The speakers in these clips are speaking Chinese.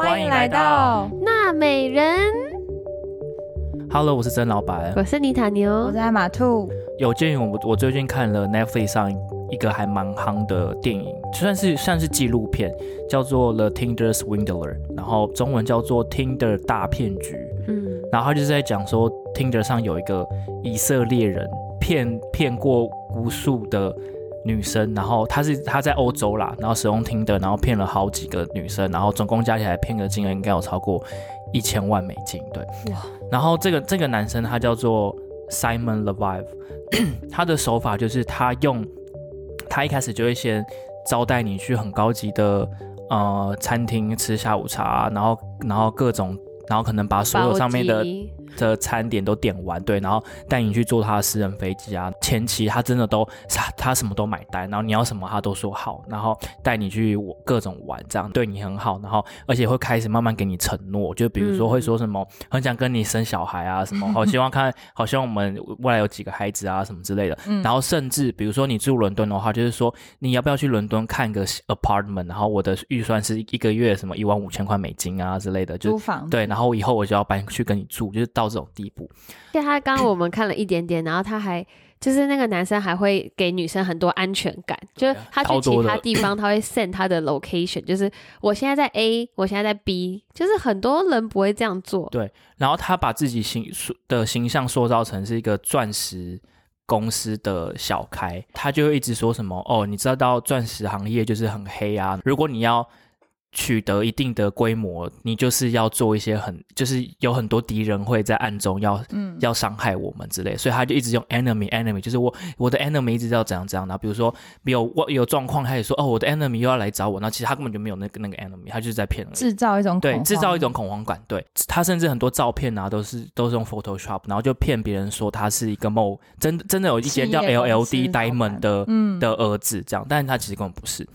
欢迎来到娜美人。Hello，我是曾老板。我是尼塔牛我，是艾玛兔，有鉴于我我最近看了 Netflix 上一个还蛮夯的电影，算是算是纪录片，叫做《The Tinder Swindler》，然后中文叫做《Tinder 大骗局》。嗯，然后他就是在讲说，Tinder 上有一个以色列人骗骗过无数的女生，然后他是他在欧洲啦，然后使用 Tinder，然后骗了好几个女生，然后总共加起来骗的金额应该有超过一千万美金，对。哇然后这个这个男生他叫做 Simon Levive，他的手法就是他用他一开始就会先招待你去很高级的呃餐厅吃下午茶，然后然后各种。然后可能把所有上面的的餐点都点完，对，然后带你去坐他的私人飞机啊。前期他真的都他他什么都买单，然后你要什么他都说好，然后带你去各种玩，这样对你很好，然后而且会开始慢慢给你承诺，就比如说嗯会说什么、很想跟你生小孩啊，什么 好希望看，好希望我们未来有几个孩子啊什么之类的。嗯然后甚至比如说你住伦敦的话，就是说你要不要去伦敦看个 apartment，然后我的预算是一个月什么一万五千块美金啊之类的，就租房对，然后以后我就要搬去跟你住，就是到这种地步。对他刚刚我们看了一点点，然后他还就是那个男生还会给女生很多安全感，就是他去其他地方他会 send 他的 location，就是我现在在 A，我现在在 B，就是很多人不会这样做。对，然后他把自己形的形象塑造成是一个钻石公司的小开，他就一直说什么哦，你知道到钻石行业就是很黑啊，如果你要。取得一定的规模，你就是要做一些很，就是有很多敌人会在暗中要嗯要伤害我们之类，所以他就一直用 enemy enemy，就是我我的 enemy 一直要怎样怎样，然后比如说有我有状况，他也说哦我的 enemy 又要来找我，那其实他根本就没有那个那个 enemy，他就是在骗人。制造一种对，恐慌制造一种恐慌感。对他甚至很多照片啊，都是都是用 Photoshop，然后就骗别人说他是一个某真真的有一些叫 LLD Diamond 的、嗯的儿子这样，但是他其实根本不是。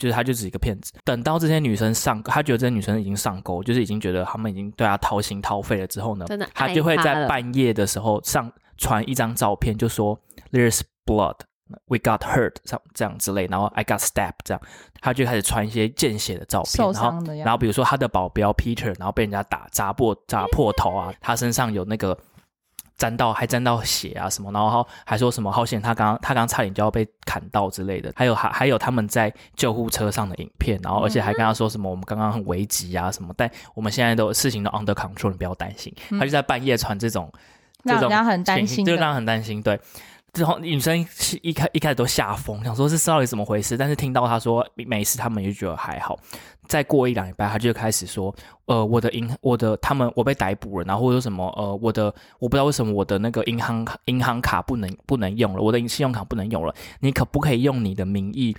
就是他就是一个骗子。等到这些女生上，他觉得这些女生已经上钩，就是已经觉得他们已经对他掏心掏肺了之后呢，真的他就会在半夜的时候上传一张照片，就说 There's blood。We got hurt，这样这样之类，然后 I got stabbed，这样，他就开始传一些见血的照片，受然后伤的样子然后比如说他的保镖 Peter，然后被人家打砸破砸破头啊，他身上有那个沾到还沾到血啊什么，然后还说什么好险他刚刚他刚刚差点就要被砍到之类的，还有还还有他们在救护车上的影片，然后而且还跟他说什么我们刚刚很危急啊什么，但我们现在都事情都 under control，你不要担心。他就在半夜传这种这种让人很担心的。就让人很担心。对，之后女生一开一开始都吓疯，想说是到底怎么回事，但是听到他说没事，他们就觉得还好。再过一两礼拜，他就开始说，呃，我的银我的他们我被逮捕了，然后或者什么，呃，我的我不知道为什么我的那个银行银行卡不能不能用了，我的信用卡不能用了，你可不可以用你的名义？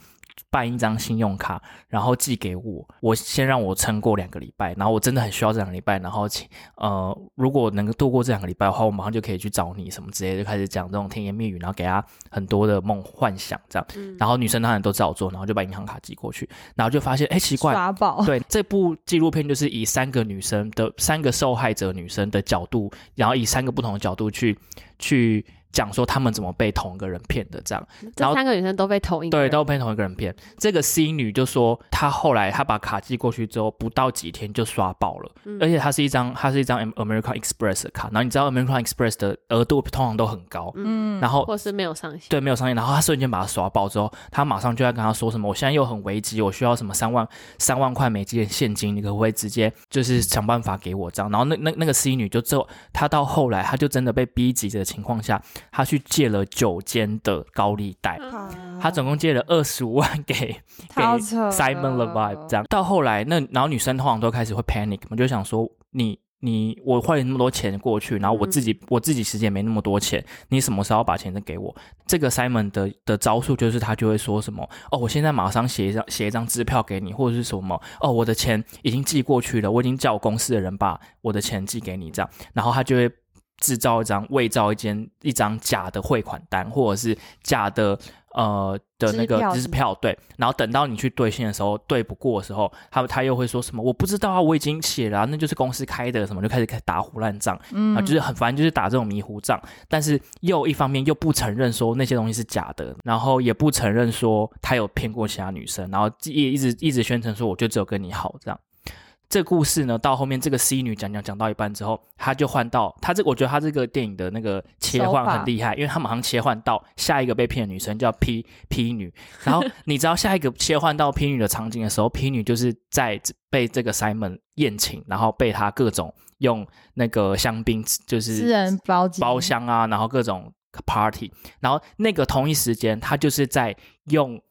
办一张信用卡，然后寄给我。我先让我撑过两个礼拜，然后我真的很需要这两个礼拜，然后请呃，如果能够度过这两个礼拜的话，我马上就可以去找你什么之类的，就开始讲这种甜言蜜语，然后给他很多的梦幻想这样。嗯然后女生当然都照做，然后就把银行卡寄过去，然后就发现哎奇怪，刷爆，对，这部纪录片就是以三个女生的三个受害者女生的角度，然后以三个不同的角度去去讲说他们怎么被同一个人骗的这样。然这后三个女生都被同一个对，都被同一个人骗。这个 C 女就说，她后来她把卡寄过去之后，不到几天就刷爆了，嗯而且它是一张它是一张 American Express 的卡，然后你知道 American Express 的额度通常都很高，嗯，然后或是没有上限。对，没有上限，然后她瞬间把它刷爆之后，她马上就在跟他说什么，我现在又很危急，我需要什么三万三万块美金的现金，你可不可以直接就是想办法给我这样？然后那那那个 C 女就之后，她到后来，她就真的被逼急的情况下，她去借了九间的高利贷，他总共借了二十五万给 给 Simon Levive 这样。到后来，那然后女生通常都开始会 panic 我，就想说你。你我花了那么多钱过去，然后我自己、我自己其实也没那么多钱，你什么时候把钱再给我？这个 Simon 的的招数就是他就会说什么哦，我现在马上写一张写一张支票给你，或者是什么哦，我的钱已经寄过去了，我已经叫我公司的人把我的钱寄给你这样，然后他就会制造一张伪造一间一张假的汇款单，或者是假的呃的那个支票票，对，然后等到你去兑现的时候对不过的时候，他他又会说什么我不知道啊，我已经写了啊、那就是公司开的什么，就开始开始打胡乱账，嗯。啊，就是很烦，就是打这种迷糊账，但是又一方面又不承认说那些东西是假的，然后也不承认说他有骗过其他女生，然后也一直一直宣称说我就只有跟你好这样。这故事呢，到后面这个 C 女讲讲讲到一半之后，她就换到她这，我觉得她这个电影的那个切换很厉害，因为她马上切换到下一个被骗的女生叫 P P 女，然后你知道下一个切换到 P 女的场景的时候，P 女就是在被这个 Simon 宴请，然后被他各种用那个香槟就是私人包包厢啊，然后各种 party，然后那个同一时间，他就是在用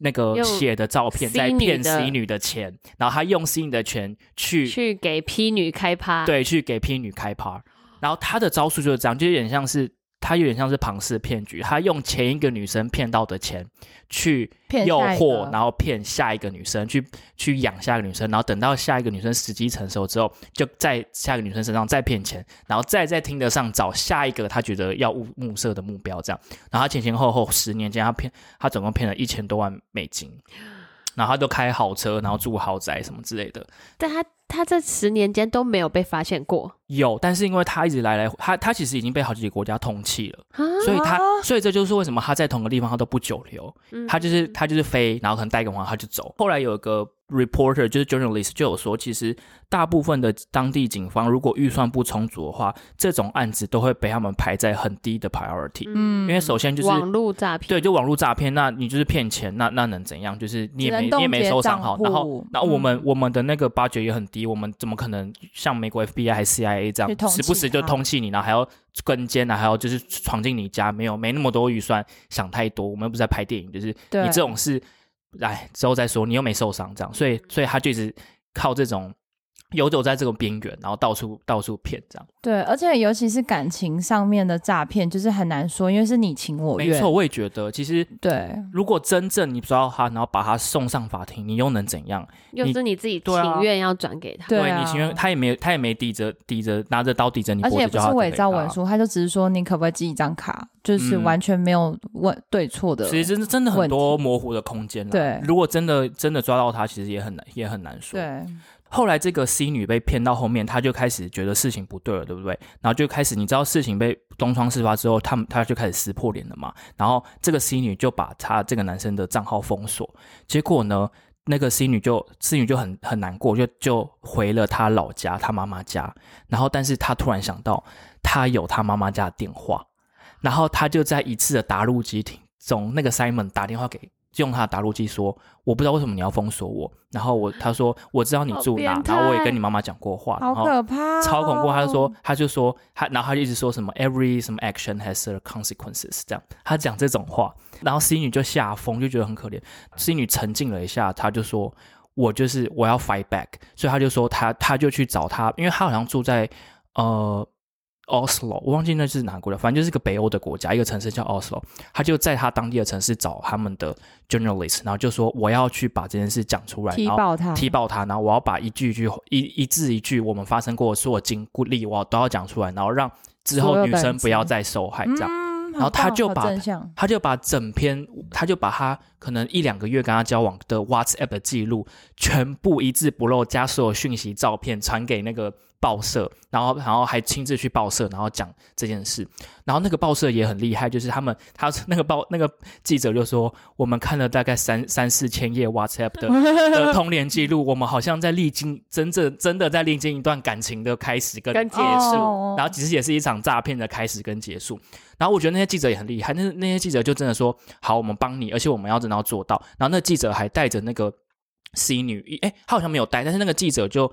那个写的照片在骗 C 女的钱，然后他用 C 女的钱去去给 P 女开趴，，对去给 P 女开趴，然后他的招数就是这样，就有点像是他有点像是庞氏骗局，他用前一个女生骗到的钱去诱惑，然后骗下一个女生去去养下一个女生，然后等到下一个女生时机成熟之后，就在下一个女生身上再骗钱，然后再在听得上找下一个他觉得要物物色的目标，这样，然后他前前后后十年间，他骗他总共骗了一千多万美金。然后他都开豪车，然后住豪宅什么之类的，但他他这十年间都没有被发现过有，但是因为他一直来来，他他其实已经被好几个国家通缉了，啊，所以他啊所以这就是为什么他在同个地方他都不久留，嗯他就是他就是飞，然后可能待个晚他就走。后来有一个 reporter 就是 journalist 就有说，其实大部分的当地警方如果预算不充足的话，这种案子都会被他们排在很低的 priority，、嗯因为首先就是网络诈骗，对，就网络诈骗，那你就是骗钱，那那能怎样？就是你也没你也没结收藏好，然后户然后我们、嗯我们的那个 budget 也很低，我们怎么可能像美国 FBI 还 CIA 这样，时不时就通缉你，然后还要跟监啊，还要就是闯进你家，没有没那么多预算，想太多。我们又不是在拍电影，就是对你这种事，哎，之后再说，你又没受伤，这样，所以所以他就一直靠这种游走在这个边缘，然后到处到处骗这样。对，而且尤其是感情上面的诈骗，就是很难说，因为是你情我愿。没错，我也觉得，其实对，如果真正你抓到他，然后把他送上法庭，你又能怎样？又是你自己情愿要转给他，对啊你情愿他也没他也没抵着抵着拿着刀抵着你而且不是伪造文。书，他就只是说你可不可以寄一张卡，就是嗯完全没有问对错的。其实真的真的很多模糊的空间啦。对如果真的真的抓到他，其实也很难也很难说。对，后来这个 C 女被骗到后面，她就开始觉得事情不对了，对不对？然后就开始，你知道事情被东窗事发之后，他们她就开始撕破脸了嘛。然后这个 C 女就把她这个男生的账号封锁，结果呢，那个 C 女就 C 女就很很难过，就就回了她老家，她妈妈家。然后，但是她突然想到，她有她妈妈家的电话，然后她就在一次的答录机停中，那个 Simon 打电话给。用他的打录机说：“我不知道为什么你要封锁我。”然后我他说：“我知道你住哪然后我也跟你妈妈讲过话，好可怕、哦，超恐怖。”他就说，他就说他，然后他就一直说什么 “every 什么 action has consequences” 这样，他讲这种话，然后 C 女就吓疯，就觉得很可怜。C 女沉静了一下，他就说：“我就是我要 fight back。”所以他就说他他就去找他，因为他好像住在呃。Oslo，我忘记那是哪个国家，反正就是个北欧的国家，一个城市叫 Oslo。他就在他当地的城市找他们的 journalist，然后就说我要去把这件事讲出来，然后踢爆他，踢爆他，然后我要把一句一句一一字一句我们发生过的所有经历，我都要讲出来，然后让之后女生不要再受害，这样。嗯，然后他就把他就把整篇，他就把他可能一两个月跟他交往的 WhatsApp 的记录，全部一字不漏加所有讯息、照片传给那个报社，然后然后还亲自去报社，然后讲这件事。然后那个报社也很厉害，就是他们他那个报那个记者就说，我们看了大概三三四千页 WhatsApp 的的通联记录，我们好像在历经真正真的在历经一段感情的开始跟跟结束，哦然后其实也是一场诈骗的开始跟结束。然后我觉得那些记者也很厉害，那那些记者就真的说好，我们帮你，而且我们要然后做到。然后那记者还带着那个 C 女，哎，他好像没有带，但是那个记者就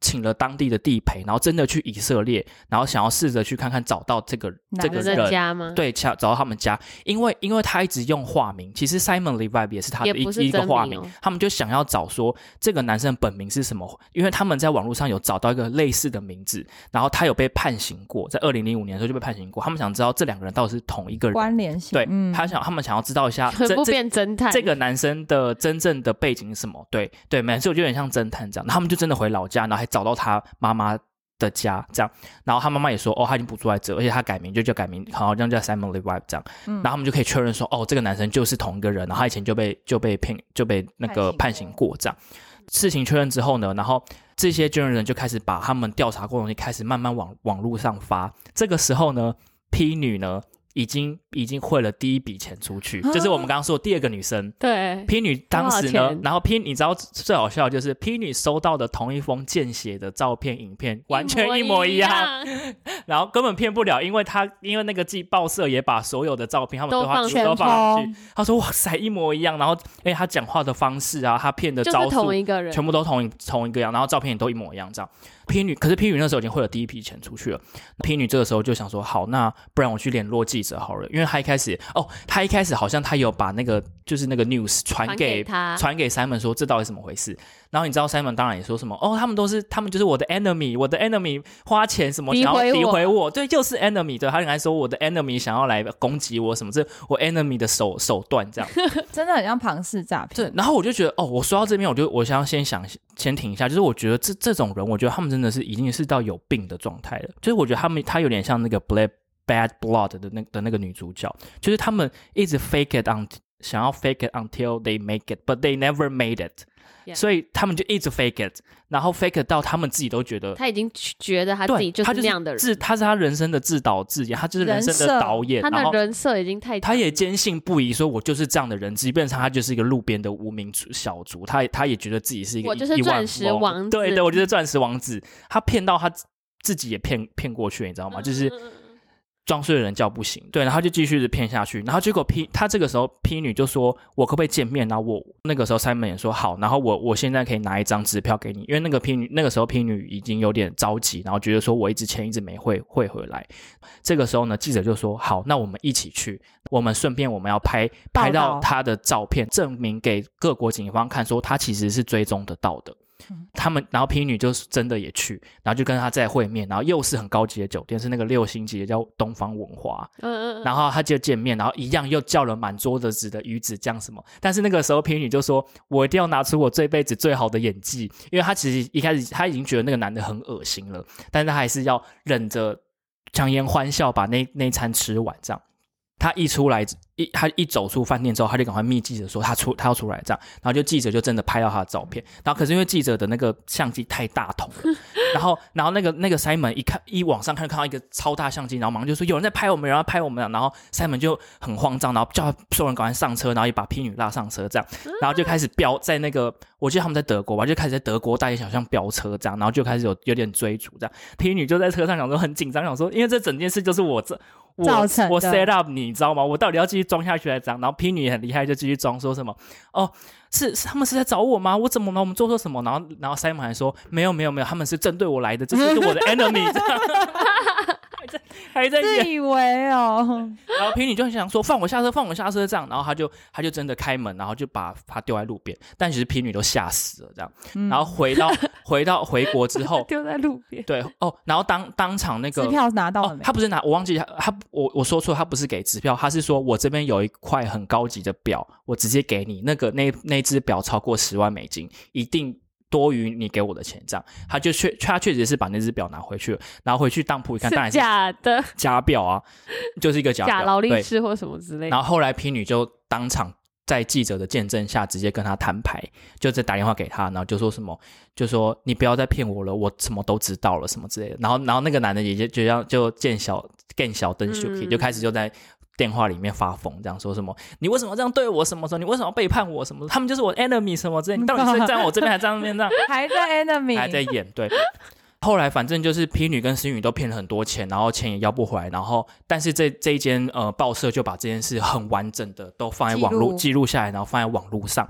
请了当地的地陪，然后真的去以色列，然后想要试着去看看找到这个这个人。家吗？，对，找找到他们家，因为因为他一直用化名，其实 Simon Levi 也是他的一一个化名他们就想要找说这个男生本名是什么，因为他们在网络上有找到一个类似的名字，然后他有被判刑过，在二零零五年的时候就被判刑过，他们想知道这两个人到底是同一个人，关联性，对、嗯，他想他们想要知道一下这全部这变侦探。这个男生的真正的背景是什么？对对，每次我就有点像侦探这样，他们就真的回老家，然后还找到他妈妈的家这样，然后他妈妈也说，哦，他已经不住在这，而且他改名就叫改名，好像叫 Simon Levi 这样，嗯。然后他们就可以确认说，哦，这个男生就是同一个人，然后他以前就被就被骗就被那个判判刑刑过这样。事情确认之后呢，然后这些军人就开始把他们调查过的东西开始慢慢往网络上发。这个时候呢，P 女呢已经已经汇了第一笔钱出去，就是我们刚刚说的第二个女生。对，P 女当时呢然后 P 你知道最好笑的就是 P 女收到的同一封见血的照片、影片完全一模一样，样，然后根本骗不了，因为他因为那个记报社也把所有的照片他们都放上记录都放上去。去，他说哇塞一模一样，然后哎他讲话的方式啊，他骗的就是招数同一个人，全部都同一同一个样，然后照片也都一模一样，这样。P 女，可是 P 女那时候已经汇了第一批钱出去了。P 女这个时候就想说，好，那不然我去联络记者好了，因为她一开始，哦，她一开始好像她有把那个就是那个 news 传传给给他，传给 Simon 说这到底怎么回事？然后你知道 Simon 当然也说什么，哦，他们都是他们就是我的 enemy，我的 enemy 花钱什么诋想要毁诋毁我，对，就是 enemy，对，他应该说我的 enemy 想要来攻击我什么，这我 enemy 的手手段这样。真的很像庞氏诈骗。对，然后我就觉得，哦，我说到这边，我就我想要先想先停一下，就是我觉得这这种人，我觉得他们真的是已经是到有病的状态了。就是我觉得他们他有点像那个 Black Bad Blood 的那的那个女主角，就是他们一直 fake it on 想要 fake it until they make it，but they never made it。所以他们就一直 fake it，然后 fake it 到他们自己都觉得，他已经觉得他自己就，是那样的人，自他是他人生的自导自演，他就是人生的导演，他的人设已经太他也坚信不疑，说我就是这样的人，即便是他就是一个路边的无名小卒，他也他也觉得自己是一个我就是钻石王子对对，我就是钻石王子。他骗到他自自己也骗骗过去，你知道吗？就是嗯装睡的人叫不醒，对，然后就继续的骗下去，然后结果 P 他这个时候 P 女就说，我可不可以见面？然后我那个时候 Simon 也说好，然后我我现在可以拿一张支票给你，因为那个 P 女那个时候 P 女已经有点着急，然后觉得说我一直钱一直没汇汇回来，这个时候呢，记者就说好，那我们一起去，我们顺便我们要拍拍到他的照片，证明给各国警方看，说他其实是追踪得到的。他们，然后皮女就是真的也去，然后就跟他在会面，然后又是很高级的酒店，是那个六星级的叫东方文华，嗯嗯嗯，然后他就见面，然后一样又叫了满桌的子的鱼子酱什么，但是那个时候皮女就说，我一定要拿出我这辈子最好的演技，因为她其实一开始她已经觉得那个男的很恶心了，但是她还是要忍着强颜欢笑把那那餐吃完这样。他一出来，一他一走出饭店之后，他就赶快密记者说他出他要出来这样，然后就记者就真的拍到他的照片，然后可是因为记者的那个相机太大筒了，然后然后那个那个 Simon 一看一往上看看到一个超大相机，然后马上就说有人在拍我们，有人在拍我们，然后 Simon 就很慌张，然后叫所有人赶快上车，然后也把 P 女拉上车这样，然后就开始飙在那个我记得他们在德国吧，就开始在德国大街小巷飙车这样，然后就开始有有点追逐这样，P 女就在车上想说很紧张，想说因为这整件事就是我这。我我造成的 set up 你，你知道吗？我到底要继续装下去来讲？然后 P 女也很厉害，就继续装，说什么哦，是是他们是在找我吗？我怎么了？我们做错什么？然后然后 Simon 还说没有没有没有，他们是针对我来的，这是我的 enemy，还在自以为哦，然后皮女就很想说放我下车，放我下车这样，然后他就他就真的开门，然后就把他丢在路边，但其实皮女都吓死了这样，嗯。然后回到回到 回国之后，丢在路边，对哦，然后当当场那个支票拿到了没，？哦他不是拿，我忘记他他我我说错，他不是给支票，他是说我这边有一块很高级的表，我直接给你，那个那那只表超过十万美金，一定多于你给我的钱，这样他就确他确实是把那只表拿回去了，然后回去当铺一看，当然是是假的，假表啊，就是一个假，假劳力士或什么之类的。然后后来皮女就当场在记者的见证下，直接跟他摊牌，就在打电话给他，然后就说什么，就说你不要再骗我了，我什么都知道了，什么之类的。然后，然后那个男的也就就这样就见小见小灯 s h 嗯就开始就在。电话里面发疯，这样说什么？你为什么这样对我？什么时候？你为什么要背叛我？什么？他们就是我 enemy 什么之类？你到底是站我这边还是站那边？这样还在 enemy，还在演对。后来反正就是 P 女跟 C 女都骗了很多钱，然后钱也要不回来，然后但是这这一间呃报社就把这件事很完整的都放在网络记录下来，然后放在网络上。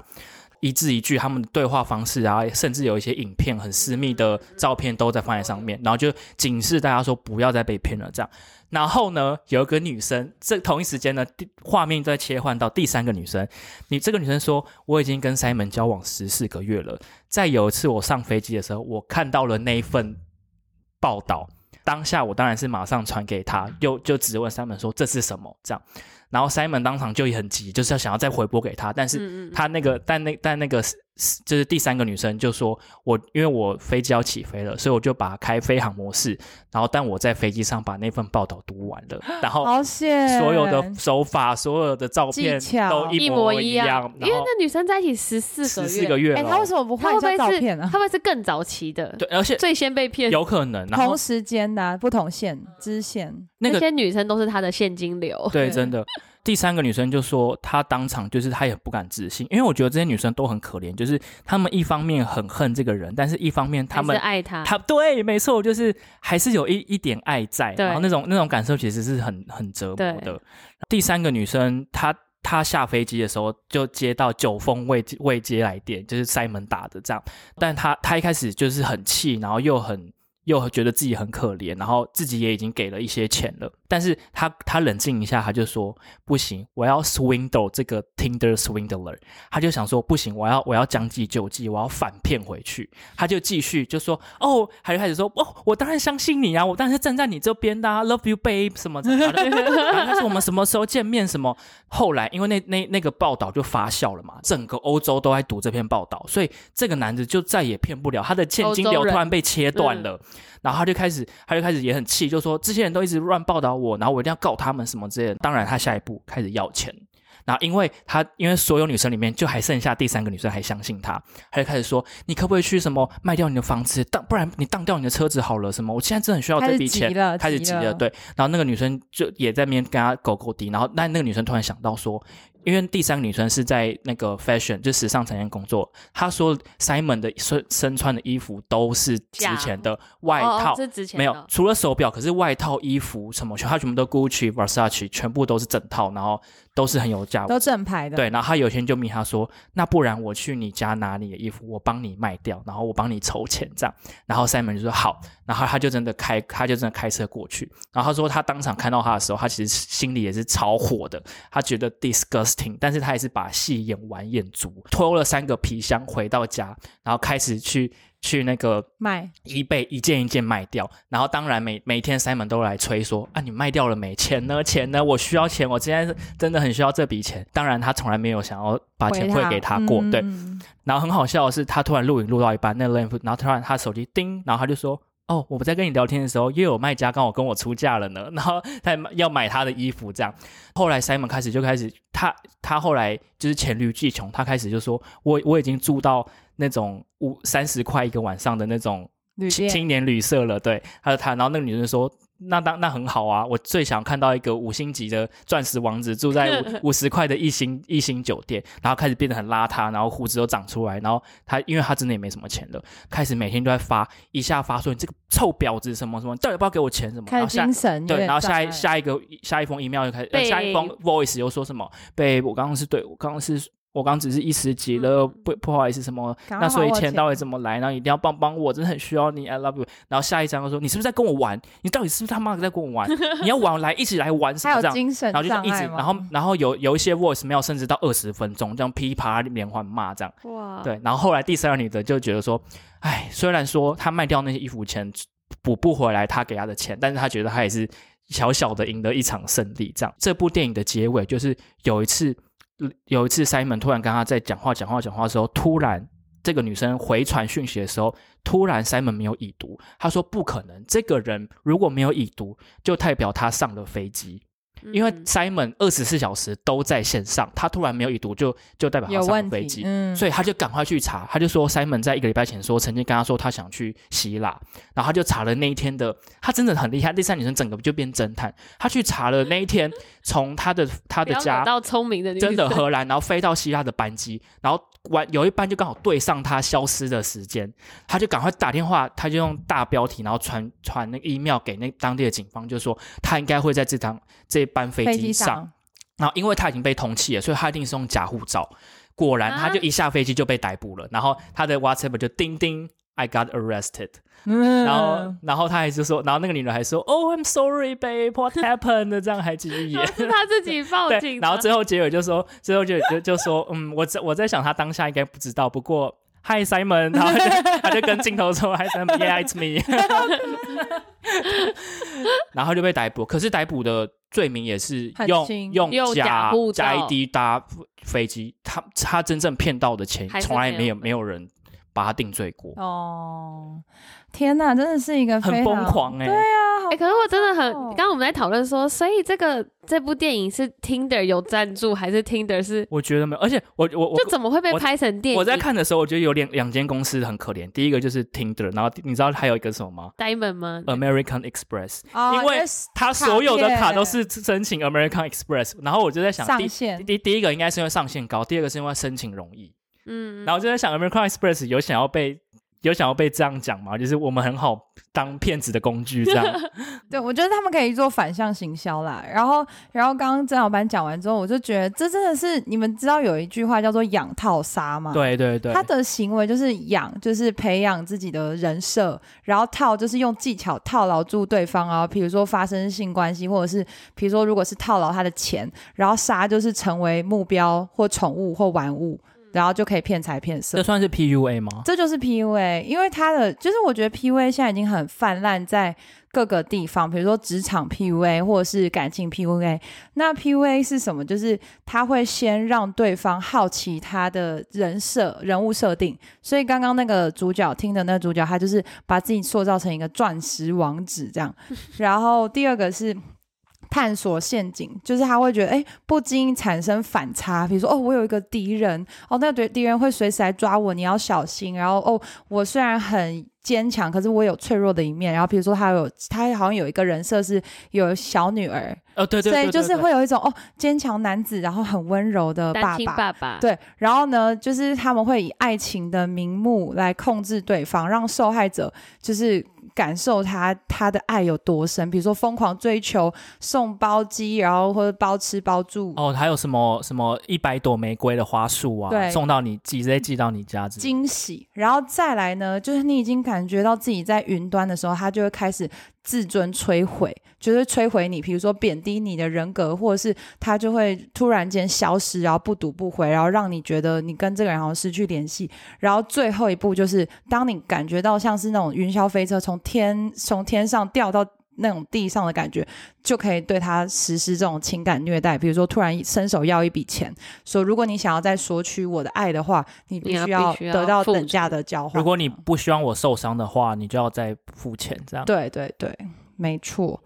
一字一句他们的对话方式啊，甚至有一些影片很私密的照片都在放在上面，然后就警示大家说不要再被骗了这样。然后呢，有一个女生，这同一时间呢，画面在切换到第三个女生，你这个女生说我已经跟 Simon 交往十四个月了，在有一次我上飞机的时候，我看到了那一份报道，当下我当然是马上传给他，又就只问 Simon 说这是什么这样，然后 Simon 当场就也很急，就是要想要再回拨给他，但是他那个但那但那个就是第三个女生就说，我因为我飞机要起飞了，所以我就把它开飞行模式，然后但我在飞机上把那份报道读完了，然后好险，所有的手法、所有的照片都一模一模样，因为那女生在一起十四个月，十四个月哎，了他为什么不换一下会照片啊她？会会是更早期的？对，而且最先被骗。有可能，然后同时间的啊不同线支线，那个些女生都是她的现金流。对真的。第三个女生就说，她当场就是她也不敢置信，因为我觉得这些女生都很可怜，就是她们一方面很恨这个人，但是一方面她们爱他。她对，没错，就是还是有一一点爱在，对然后那种那种感受其实是很很折磨的。第三个女生她。她下飞机的时候就接到九封未未接来电，就是塞门打的这样，但她她一开始就是很气，然后又很又觉得自己很可怜，然后自己也已经给了一些钱了，但是他他冷静一下，他就说不行，我要 swindle 这个 Tinder swindler，他就想说不行，我要我要将计就计，我要反骗回去，他就继续就说哦，他就开始说哦，我当然相信你啊，我当然是站在你这边的、啊、，love you babe 什么的，然后他说我们什么时候见面什么，后来因为那那那个报道就发酵了嘛，整个欧洲都在读这篇报道，所以这个男子就再也骗不了，他的现金流突然被切断了。然后他就开始，他就开始也很气，就说这些人都一直乱报道我，然后我一定要告他们什么之类的。当然，他下一步开始要钱。然后，因为他因为所有女生里面就还剩下第三个女生还相信他，他就开始说：“你可不可以去什么卖掉你的房子，当不然你当掉你的车子好了？什么？我现在真的很需要这笔钱。”开始急了，对。然后那个女生就也在那边跟他狗狗滴。然后，但那个女生突然想到说。因为第三个女生是在那个 fashion 就时尚产业工作，她说 Simon 的身身穿的衣服都是值钱的？外套，没有除了手表，可是外套、衣服什么全，她全部都 Gucci、Versace，全部都是整套，然后都是很有价，都正牌的。对，然后他有一天就密他说，那不然我去你家拿你的衣服，我帮你卖掉，然后我帮你筹钱这样。然后 Simon 就说好，然后他就真的开，他就真的开车过去。然后他说他当场看到他的时候，他其实心里也是超火的，他觉得 disgusting，。但是他也是把戏演完演足，拖了三个皮箱回到家，然后开始去去那个卖。一倍一件一件卖掉，然后当然每每天 Simon 都来催说啊你卖掉了没？钱呢？钱呢？我需要钱我今天真的很需要这笔钱，当然他从来没有想要把钱汇给他过，对，然后很好笑的是他突然录影录到一半那 l a m 然后突然他手机叮，然后他就说。哦，我不在跟你聊天的时候，又有卖家刚好跟我出价了呢，然后他要买他的衣服，这样。后来 Simon 开始就开始，他他后来就是黔驴技穷，他开始就说，我我已经住到那种五三十块一个晚上的那种青青年旅社了，对，还有他，然后那个女生说。那当那很好啊！我最想看到一个五星级的钻石王子住在 五五十块的一星一星酒店，然后开始变得很邋遢，然后胡子都长出来，然后他因为他真的也没什么钱了，开始每天都在发一下发说你这个臭婊子什么什么，到底要不要给我钱什么？开精神对，然后下一下一个下一封 email 就开始，下一封 voice 又说什么？被我刚刚是对我刚刚是。我刚只是一时急了，不不好意思什么，那所以钱到底怎么来？然后一定要帮帮我，真的很需要你，I love you。然后下一张就说：“你是不是在跟我玩？你到底是不是他妈的在跟我玩？你要玩来一起来玩什么这样？”然后就一直，然后然后有有一些 voice mail 甚至到二十分钟，这样噼啪连环骂这样。哇！对，然后后来第三个女的就觉得说：“哎，虽然说她卖掉那些衣服钱补不回来她给她的钱，但是她觉得她也是小小的赢得一场胜利。”这样，这部电影的结尾就是有一次。有一次，Simon 突然跟他在讲话、讲话、讲话的时候，突然这个女生回传讯息的时候，突然 Simon 没有已读。他说：“不可能，这个人如果没有已读，就代表他上了飞机。”因为 Simon 二十四小时都在线上，他突然没有已读，就就代表他上飞机，所以他就赶快去查。他就说 Simon 在一个礼拜前说，曾经跟他说他想去希腊，然后他就查了那一天的，他真的很厉害。第三女生整个就变侦探，他去查了那一天从他的他的家到聪明的真的荷兰，然后飞到希腊的班机，然后晚有一班就刚好对上他消失的时间，他就赶快打电话，他就用大标题，然后传传那个 email 给那当地的警方，就说他应该会在这趟这。班飞机上，然后因为他已经被通缉了，所以他一定是用假护照。果然，他就一下飞机就被逮捕了。然后他的 WhatsApp 就叮叮，I got arrested。然后，然后他还是说，然后那个女人还说，Oh, I'm sorry, babe, what happened？这样还继续演，是 他自己报警。然后最后结尾就说，最后就就就说，嗯，我在我在想，他当下应该不知道。不过，Hi Simon，然后 他就跟镜头说，Hi Simon，Yeah, it's me。然后就被逮捕，可是逮捕的罪名也是用用用假假 ID 搭飞机，他他真正骗到的钱从来没有没有人把他定罪过，哦，天哪，真的是一个很疯狂哎、对啊，好哎、可是我真的很，哦刚刚我们在讨论说，所以这个这部电影是 Tinder 有赞助，还是 Tinder 是我觉得没有，而且我我我就怎么会被拍成电影？我在看的时候，我觉得有两两间公司很可怜。第一个就是 Tinder，然后你知道还有一个什么吗 Diamond 吗？？American Express，哦因为就是它所有的卡都是申请 American Express。然后我就在想，第第第一个应该是因为上限高，第二个是因为申请容易。嗯，然后就在想，American Express 有想要被有想要被这样讲吗？就是我们很好当骗子的工具这样。对，我觉得他们可以做反向行销啦。然后，然后刚刚曾老板讲完之后，我就觉得这真的是你们知道有一句话叫做“养套杀”吗？。对对对，他的行为就是养，就是培养自己的人设，然后套就是用技巧套牢住对方啊，比如说发生性关系，或者是比如说如果是套牢他的钱，然后杀就是成为目标或宠物或玩物，然后就可以骗财骗色这。算是 PUA 吗？这就是 PUA，因为他的就是我觉得 PUA 现在已经很泛滥在各个地方，比如说职场 PUA 或者是感情 PUA。那 PUA 是什么？就是他会先让对方好奇他的人设、人物设定。所以刚刚那个主角听的那个主角，他就是把自己塑造成一个钻石王子这样。然后第二个是。探索陷阱，就是他会觉得，哎，不经意产生反差，比如说，哦，我有一个敌人，哦，那个敌敌人会随时来抓我，你要小心。然后，哦，我虽然很坚强，可是我有脆弱的一面。然后，比如说，他有他好像有一个人设是有小女儿，哦，对对对对所以就是会有一种哦坚强男子，然后很温柔的爸爸。爸爸，对，然后呢，就是他们会以爱情的名目来控制对方，让受害者就是感受他他的爱有多深，比如说疯狂追求送包机，然后或者包吃包住。哦，还有什么什么一百朵玫瑰的花束啊，对。送到你寄直接寄到你家惊喜，然后再来呢，就是你已经感觉到自己在云端的时候，他就会开始自尊摧毁，就是摧毁你，比如说贬低你的人格，或者是他就会突然间消失，然后不读不回，然后让你觉得你跟这个人好像失去联系。然后最后一步就是，当你感觉到像是那种云霄飞车从天从天上掉到。那种地上的感觉，就可以对他实施这种情感虐待。比如说，突然伸手要一笔钱，说如果你想要再索取我的爱的话，你必须要得到等价的交换。如果你不希望我受伤的话，你就要再付钱，这样。对对对，没错。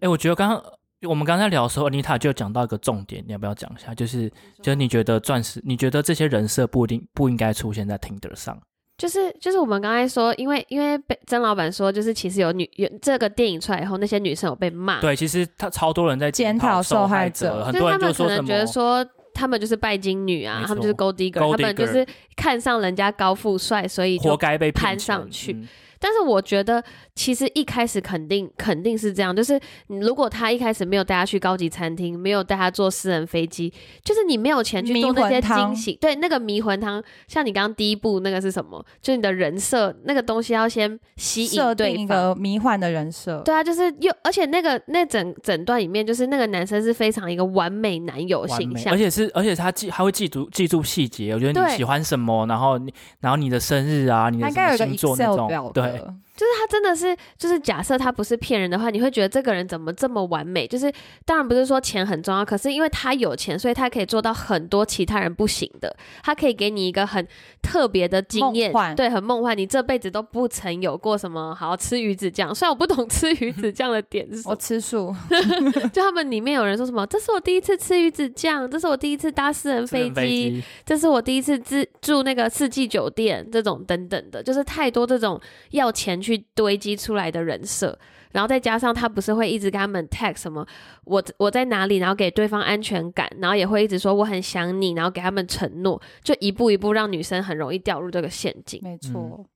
哎，我觉得刚刚我们刚才聊的时候，妮塔就讲到一个重点，你要不要讲一下？就是就是你觉得钻石，你觉得这些人设不一定不应该出现在 Tinder 上？就是就是我们刚才说，因为因为被曾老板说，就是其实有女有这个电影出来以后，那些女生有被骂，对，其实他超多人在检讨讨受害害者很就是他们可多人就说什能觉得么。说。他们就是拜金女啊没，他们就是 gold digger，他们就是看上人家高富帅，所以就活该被骗攀上去嗯但是我觉得，其实一开始肯定肯定是这样，就是你如果他一开始没有带他去高级餐厅，没有带他坐私人飞机，就是你没有钱去做那些惊喜，对那个迷魂汤，像你刚刚第一步那个是什么？就你的人设那个东西要先吸引对一。个迷幻的人设，对啊，就是又而且那个那整整段里面，就是那个男生是非常一个完美男友，形象而，且是而且他记他会记住记住细节，我觉得你喜欢什么，然后你然后你的生日啊，你的星座那种，对，格。就是他真的是，就是假设他不是骗人的话，你会觉得这个人怎么这么完美？就是当然不是说钱很重要，可是因为他有钱，所以他可以做到很多其他人不行的。他可以给你一个很特别的经验，对，很梦幻。你这辈子都不曾有过什么好吃鱼子酱，虽然我不懂吃鱼子酱的点是什我么，吃素，就他们里面有人说什么，这是我第一次吃鱼子酱，这是我第一次搭私人飞机，机这是我第一次自住那个四季酒店，这种等等的，就是太多这种要钱去堆积出来的人设，然后再加上他不是会一直跟他们 tag 什么我我在哪里，然后给对方安全感，然后也会一直说我很想你，然后给他们承诺，就一步一步让女生很容易掉入这个陷阱。没错。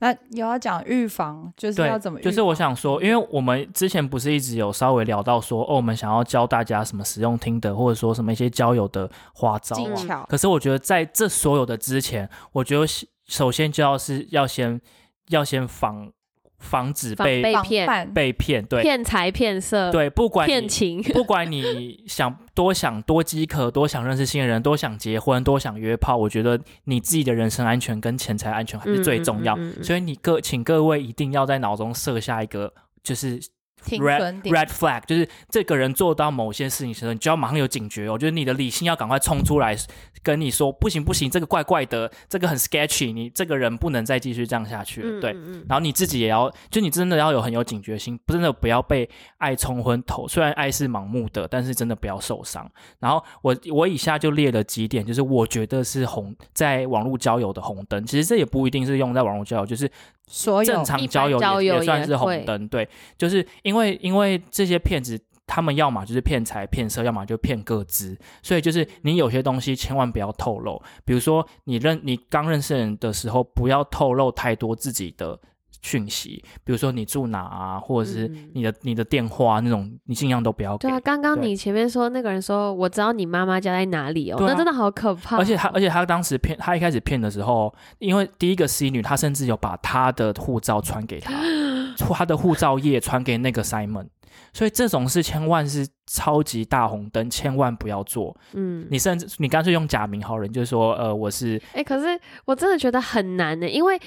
那有要讲预防，就是要怎么？就是我想说，因为我们之前不是一直有稍微聊到说，哦，我们想要教大家什么使用听的，或者说什么一些交友的花招啊。技巧，可是我觉得在这所有的之前，我觉得首先就要是要先要先防防止被被骗。被骗，对。骗财骗色，对，不管你骗情，不管你想多想多饥渴，多想认识新的人，多想结婚，多想约炮，我觉得你自己的人身安全跟钱财安全还是最重要。嗯嗯嗯嗯所以你各请各位一定要在脑中设下一个就是停 red red flag，就是这个人做到某些事情的时候，你就要马上有警觉哦，就是你的理性要赶快冲出来，跟你说不行不行，这个怪怪的，这个很 sketchy，你这个人不能再继续这样下去了，对。嗯嗯嗯然后你自己也要，就你真的要有很有警觉心，真的不要被爱冲昏头。虽然爱是盲目的，但是真的不要受伤。然后我我以下就列了几点，就是我觉得是红在网络交友的红灯。其实这也不一定是用在网络交友，就是所有正常交友也也算是红灯。对，就是因为因为这些骗子。他们要么就是骗财骗色，要么就骗个资，所以就是你有些东西千万不要透露。比如说你认你刚认识人的时候，不要透露太多自己的讯息，比如说你住哪啊，或者是嗯你的、你的电话那种，你尽量都不要给对。啊，刚刚你前面说那个人说我知道你妈妈家在哪里哦，那真的好可怕哦。而且他，而且他当时骗，他一开始骗的时候，因为第一个 C 女，她甚至有把她的护照传给他，她的护照页传给那个 Simon，所以这种事千万是超级大红灯，千万不要做。嗯，你甚至你干脆用假名好人，就是说呃我是哎、可是我真的觉得很难呢，因为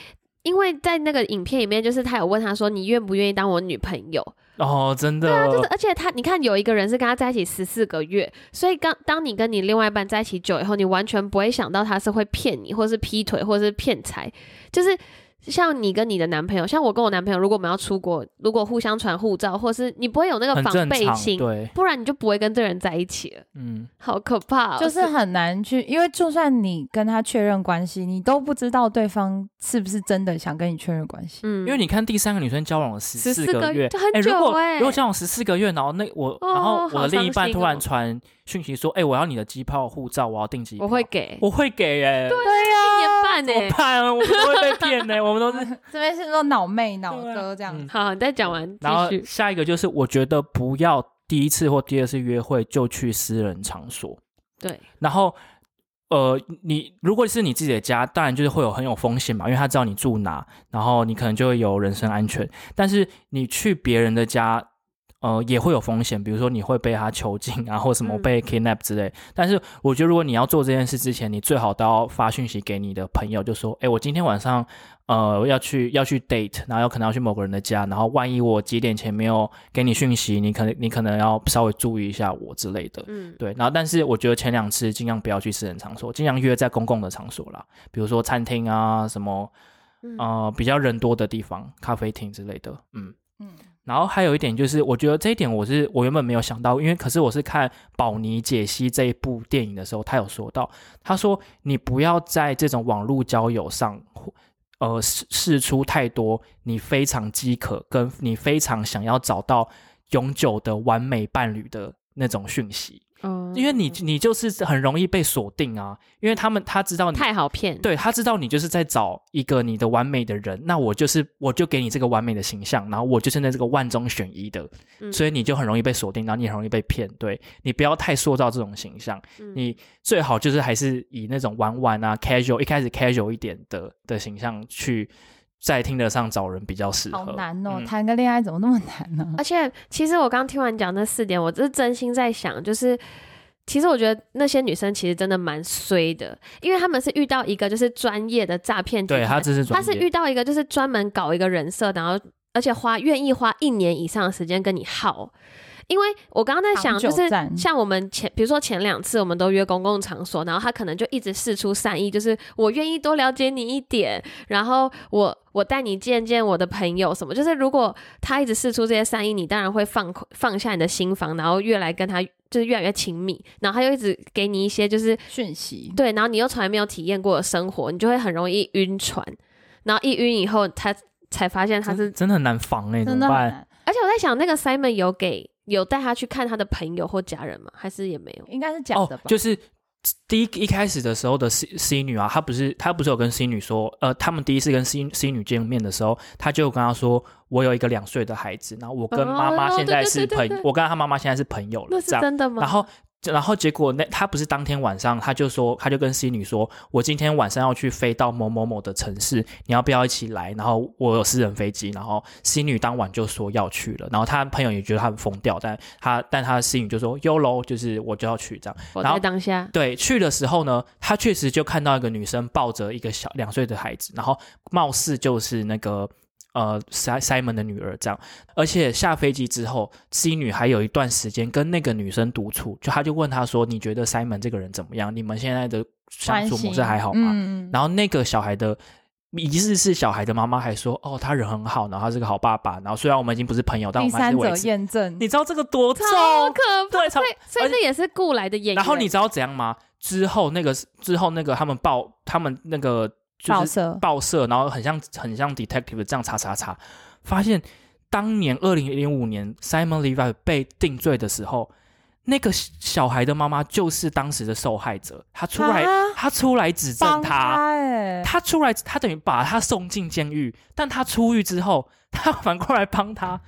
因为在那个影片里面，就是他有问他说你愿不愿意当我女朋友？哦真的，对啊就是而且他你看有一个人是跟他在一起十四个月，所以刚当你跟你另外一半在一起久以后，你完全不会想到他是会骗你，或是劈腿，或是骗财，就是。像你跟你的男朋友，像我跟我男朋友，如果我们要出国，如果互相传护照，或是你不会有那个防，备心，对，不然你就不会跟这个人在一起了，嗯，好可怕、哦！就是很难去，因为就算你跟他确认关系，你都不知道对方是不是真的想跟你确认关系。嗯，因为你看第三个女生交往了十四个个月，就很哎如果如果交往十四个月，然后那我，哦然后我的另一半突然传讯息说，哎，我要你的机票、护照，我要订机票，我会给，我会给耶，对一年呀、半呢、怎么办？我们都会被骗呢，我们都是。这边是说脑妹、脑哥这样。嗯好，你再讲完，然后。下一个就是，我觉得不要第一次或第二次约会就去私人场所，对，然后。呃，你如果是你自己的家，当然就是会有很有风险嘛，因为他知道你住哪，然后你可能就会有人身安全。但是你去别人的家，呃，也会有风险，比如说你会被他囚禁啊，或什么嗯被 kidnap 之类。但是我觉得，如果你要做这件事之前，你最好都要发讯息给你的朋友，就说：“哎，我今天晚上呃要去要去 date，然后有可能要去某个人的家，然后万一我几点前没有给你讯息，你可能你可能要稍微注意一下我之类的。”嗯，对，然后但是我觉得前两次尽量不要去私人场所，尽量约在公共的场所啦，比如说餐厅啊，什么嗯呃比较人多的地方，咖啡厅之类的，嗯。嗯，然后还有一点就是，我觉得这一点我是我原本没有想到，因为可是我是看宝妮解析这一部电影的时候，他有说到，他说你不要在这种网络交友上，呃试试出太多你非常饥渴跟你非常想要找到永久的完美伴侣的那种讯息，哦因为你你就是很容易被锁定啊，因为他们他知道你太好骗，，对他知道你就是在找一个你的完美的人，那我就是我就给你这个完美的形象，然后我就是那这个万中选一的，嗯所以你就很容易被锁定，然后你很容易被骗。对你不要太塑造这种形象，嗯你最好就是还是以那种玩玩啊、casual 一开始 casual 一点的的形象去在听得上找人比较适合。好难哦，嗯谈个恋爱怎么那么难呢、而且其实我刚听完讲那四点，我是真心在想，就是其实我觉得那些女生其实真的蛮衰的，因为他们是遇到一个就是专业的诈骗集团，对他这是他是遇到一个就是专门搞一个人设，然后而且花愿意花一年以上的时间跟你耗。因为我刚刚在想，就是像我们前，比如说前两次我们都约公共场所，然后他可能就一直试出善意，就是我愿意多了解你一点，然后我我带你见见我的朋友什么。就是如果他一直试出这些善意，你当然会放放下你的心房，然后越来跟他就是越来越亲密，然后他又一直给你一些就是讯息，对，然后你又从来没有体验过的生活，你就会很容易晕船，然后一晕以后，他才发现他是，真的很难防哎、怎真的而且我在想，那个 Simon 有给有带他去看他的朋友或家人吗？还是也没有？应该是假哦的吧？，就是第一一开始的时候的 C C 女啊，她不是她不是有跟 C 女说，呃，他们第一次跟 C C 女见面的时候，她就跟她说，我有一个两岁的孩子，然后我跟妈妈哦现在是朋，对对对我跟她妈妈现在是朋友了，这样。是真的吗？然后，然后结果那他不是当天晚上，他就说，他就跟 C 女说，我今天晚上要去飞到某某某的城市，你要不要一起来？然后我有私人飞机，然后 C 女当晚就说要去了，然后他朋友也觉得他很疯掉，但他但他 C 女就说 YOLO，就是我就要去这样。我然后在当下，对，去的时候呢，他确实就看到一个女生抱着一个小两岁的孩子，然后貌似就是那个呃，Si Simon 的女儿这样，而且下飞机之后，C 女还有一段时间跟那个女生独处，就她就问她说：“你觉得 Simon 这个人怎么样？你们现在的相处模式还好吗？”嗯，然后那个小孩的疑似是小孩的妈妈还说：“哦，他人很好，然后他是个好爸爸。然后虽然我们已经不是朋友，但我们还是维持。验证，你知道这个多重？超可怕，对超所以所以那也是雇来的演员。然后你知道怎样吗？之后那个之后那个他们报他们那个就是报社。报社，然后很像很像 detective 这样查查查，发现当年二零零五年 Simon Levi 被定罪的时候，那个小孩的妈妈就是当时的受害者，她出来、啊？她出来指证帮他，他哎，他出来，他等于把他送进监狱，但他出狱之后，他反过来帮他，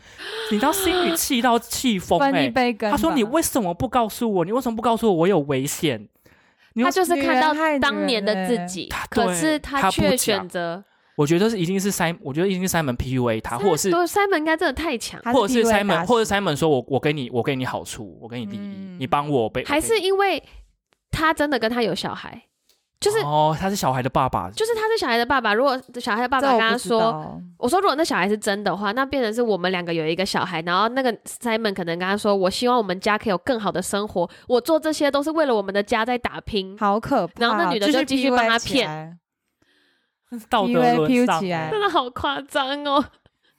你知道心里气到气疯分哎、一杯羹吧。他说：“你为什么不告诉我？你为什么不告诉我我有危险？”他就是看到当年的自己他，可是他却选择我觉得是一定是 Simon，我觉得一定是 Simon PUA 他，或者是对 Simon 应该真的太强，或者是 Simon，或者 Simon 说我我给你我给你好处，我给你利益，嗯你帮我被还是因为他真的跟他有小孩，就是哦，他是小孩的爸爸，就是他是小孩的爸爸。如果小孩的爸爸跟他说，我说如果那小孩是真的话，那变成是我们两个有一个小孩，然后那个 Simon 可能跟他说，我希望我们家可以有更好的生活，我做这些都是为了我们的家在打拼。好可怕。然后那女的就继续帮他骗道德沦丧真的好夸张哦，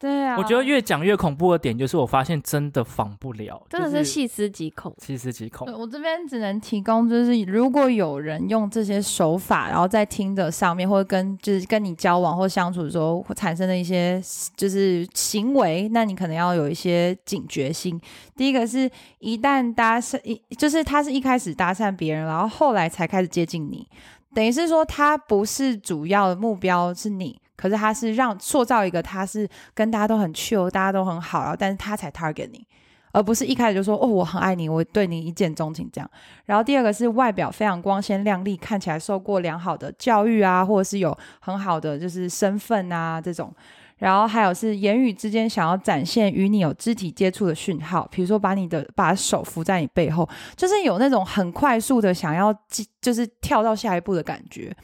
对啊，我觉得越讲越恐怖的点就是，我发现真的防不了，真的是细思极恐。细思极恐对。我这边只能提供，就是如果有人用这些手法，然后在听的上面，或者跟就是跟你交往或相处的时候会产生的一些就是行为，那你可能要有一些警觉性。第一个是，一旦搭讪，一就是他是一开始搭讪别人，然后后来才开始接近你，等于是说他不是主要的目标是你。可是他是让塑造一个他是跟大家都很 chill，大家都很好，然后但是他才 target 你，而不是一开始就说哦我很爱你，我对你一见钟情这样。然后第二个是外表非常光鲜亮丽，看起来受过良好的教育啊，或者是有很好的就是身份啊这种。然后还有是言语之间想要展现与你有肢体接触的讯号，比如说把你的把手扶在你背后，就是有那种很快速的想要就是跳到下一步的感觉。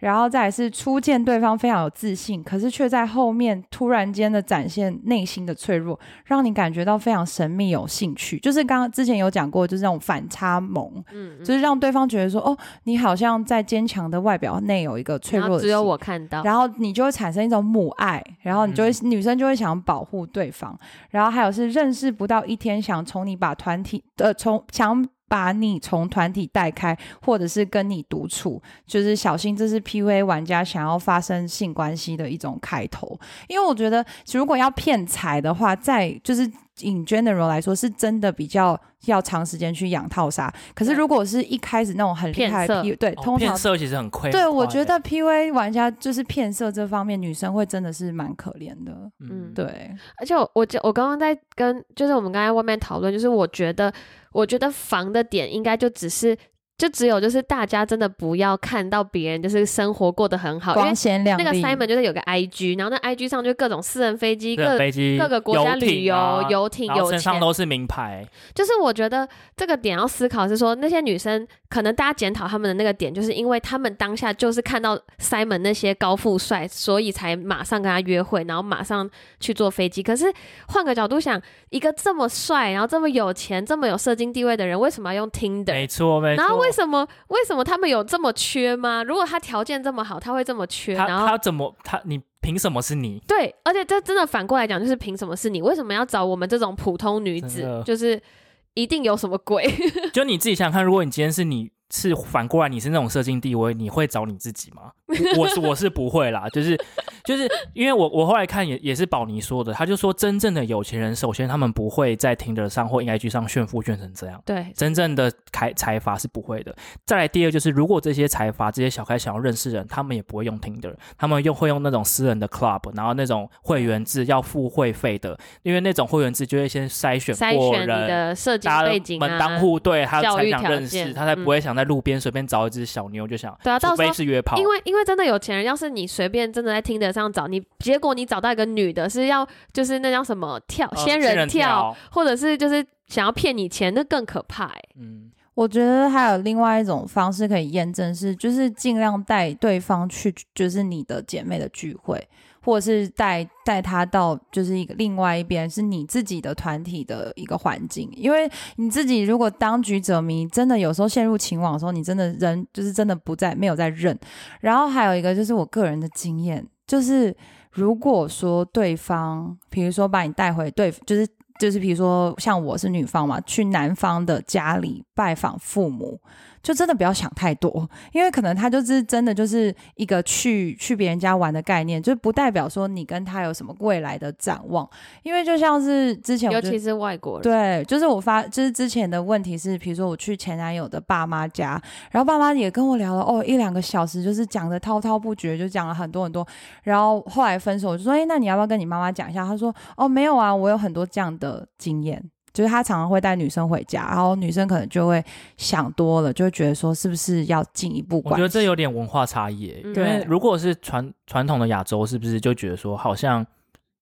然后再来是初见对方非常有自信，可是却在后面突然间的展现内心的脆弱，让你感觉到非常神秘有兴趣。就是刚刚之前有讲过，就是那种反差萌，嗯，嗯就是让对方觉得说，哦，你好像在坚强的外表内有一个脆弱的，只有我，看到，然后你就会产生一种母爱，然后你就会、女生就会想保护对方，然后还有是认识不到一天，想从你把团体呃从想。把你从团体带开，或者是跟你独处，就是小心这是 PUA 玩家想要发生性关系的一种开头。因为我觉得，如果要骗财的话，在就是 in general 来说，是真的比较要长时间去养套杀。可是如果是一开始那种很厉害的骗 P，对，哦通常骗色其实很亏。对我觉得 PUA 玩家就是骗色这方面，女生会真的是蛮可怜的。嗯，对，而且我我我刚刚在跟就是我们刚才外面讨论，就是我觉得我觉得防的点应该就只是就只有就是大家真的不要看到别人就是生活过得很好，因为光鲜亮丽。那个 Simon 就是有个 IG，然后那 IG 上就各种私人飞机、各飞机、各个国家游艇旅游、啊游艇、然后有钱，身上都是名牌，就是我觉得这个点要思考是说，那些女生可能大家检讨他们的那个点，就是因为他们当下就是看到 Simon 那些高富帅，所以才马上跟他约会，然后马上去坐飞机。可是换个角度想，一个这么帅，然后这么有钱、这么有社经地位的人，为什么要用 Tinder？没错没错。然后为什么为什么他们有这么缺吗？如果他条件这么好，他会这么缺？他然后他怎么他你凭什么是你？对，而且这真的反过来讲，就是凭什么是你？为什么要找我们这种普通女子？就是一定有什么鬼？就你自己想想看，如果你今天是你是反过来，你是那种社经地位，你会找你自己吗？我 我是我是不会啦，就是就是因为我我后来看也也是宝妮说的，他就说真正的有钱人，首先他们不会在听得上或 IG 上炫富炫成这样。对，真正的财财阀是不会的。再来第二就是，如果这些财阀、这些小开想要认识人，他们也不会用 Tinder，他们用会用那种私人的 club，然后那种会员制要付会费的，因为那种会员制就会先筛选过人。的设计背景门当啊，户对，他才想认识，他才不会想在路边随便找一只小妞就想，对啊，除非是约炮。因为因为真的有钱人，要是你随便真的在听得上找你，结果你找到一个女的，是要就是那叫什么跳呃仙仙人人跳，跳，或者是就是想要骗你钱，那更可怕哎、嗯，我觉得还有另外一种方式可以验证是，就是尽量带对方去，就是你的姐妹的聚会，或者是带带他到就是一个另外一边是你自己的团体的一个环境，因为你自己如果当局者迷，真的有时候陷入情网的时候，你真的人就是真的不在没有在认。然后还有一个就是我个人的经验，就是如果说对方，比如说把你带回对，就是。就是比如说，像我是女方嘛，去男方的家里拜访父母。就真的不要想太多，因为可能他就是真的就是一个去去别人家玩的概念，就不代表说你跟他有什么未来的展望。因为就像是之前，尤其是外国人，对，就是我发，就是之前的问题是，比如说我去前男友的爸妈家，然后爸妈也跟我聊了哦一两个小时，就是讲的滔滔不绝，就讲了很多很多。然后后来分手，我就说，哎，那你要不要跟你妈妈讲一下？他说，哦，没有啊，我有很多这样的经验。就是他常常会带女生回家，然后女生可能就会想多了，就会觉得说是不是要进一步？我觉得这有点文化差异。对，如果是传传统的亚洲，是不是就觉得说好像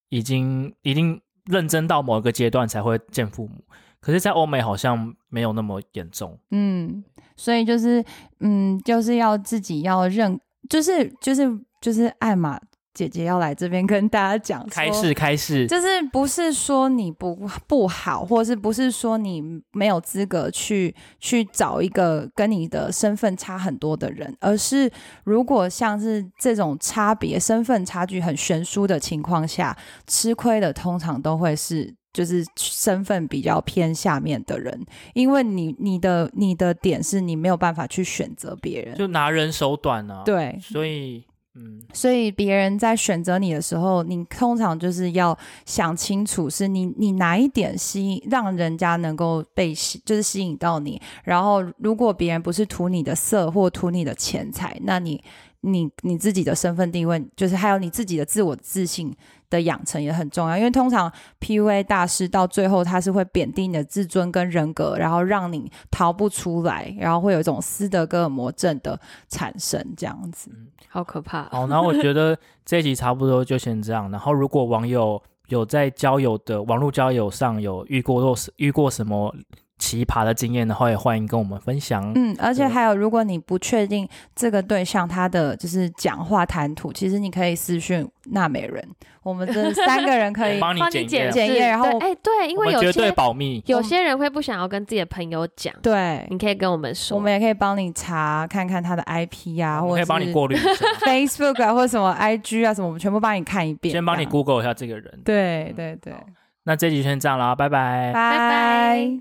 已经一定认真到某一个阶段才会见父母？可是，在欧美好像没有那么严重。嗯，所以就是嗯，就是要自己要认，就是就是就是爱嘛。姐姐要来这边跟大家讲，开始开始，就是不是说你不不好，或者是不是说你没有资格去去找一个跟你的身份差很多的人，而是如果像是这种差别身份差距很悬殊的情况下，吃亏的通常都会是就是身份比较偏下面的人，因为你你的你的点是你没有办法去选择别人，就拿人手短啊，对，所以。所以别人在选择你的时候，你通常就是要想清楚，是你你哪一点吸引，让人家能够被吸，就是吸引到你。然后，如果别人不是图你的色或图你的钱财，那你你你自己的身份定位，就是还有你自己的自我自信。的养成也很重要，因为通常 PUA 大师到最后他是会贬低你的自尊跟人格，然后让你逃不出来，然后会有一种斯德哥尔摩症的产生，这样子，好可怕。好，然后我觉得这一集差不多就先这样。然后如果网友有在交友的网络交友上有遇过若是遇过什么。奇葩的经验的话，也欢迎跟我们分享。嗯，而且还有，如果你不确定这个对象他的就是讲话谈吐，其实你可以私讯娜美人，我们这三个人可以 帮你检检检验。然后，哎，对，因为有些绝对保密，有些人会不想要跟自己的朋友讲。对，你可以跟我们说，我们也可以帮你查看看他的 IP 啊，或者可以帮你过滤 Facebook 啊，或者什么 IG 啊什么，我们全部帮你看一遍。先帮你 Google 一下这个人。对对对，那这集先这样了，拜拜，拜拜。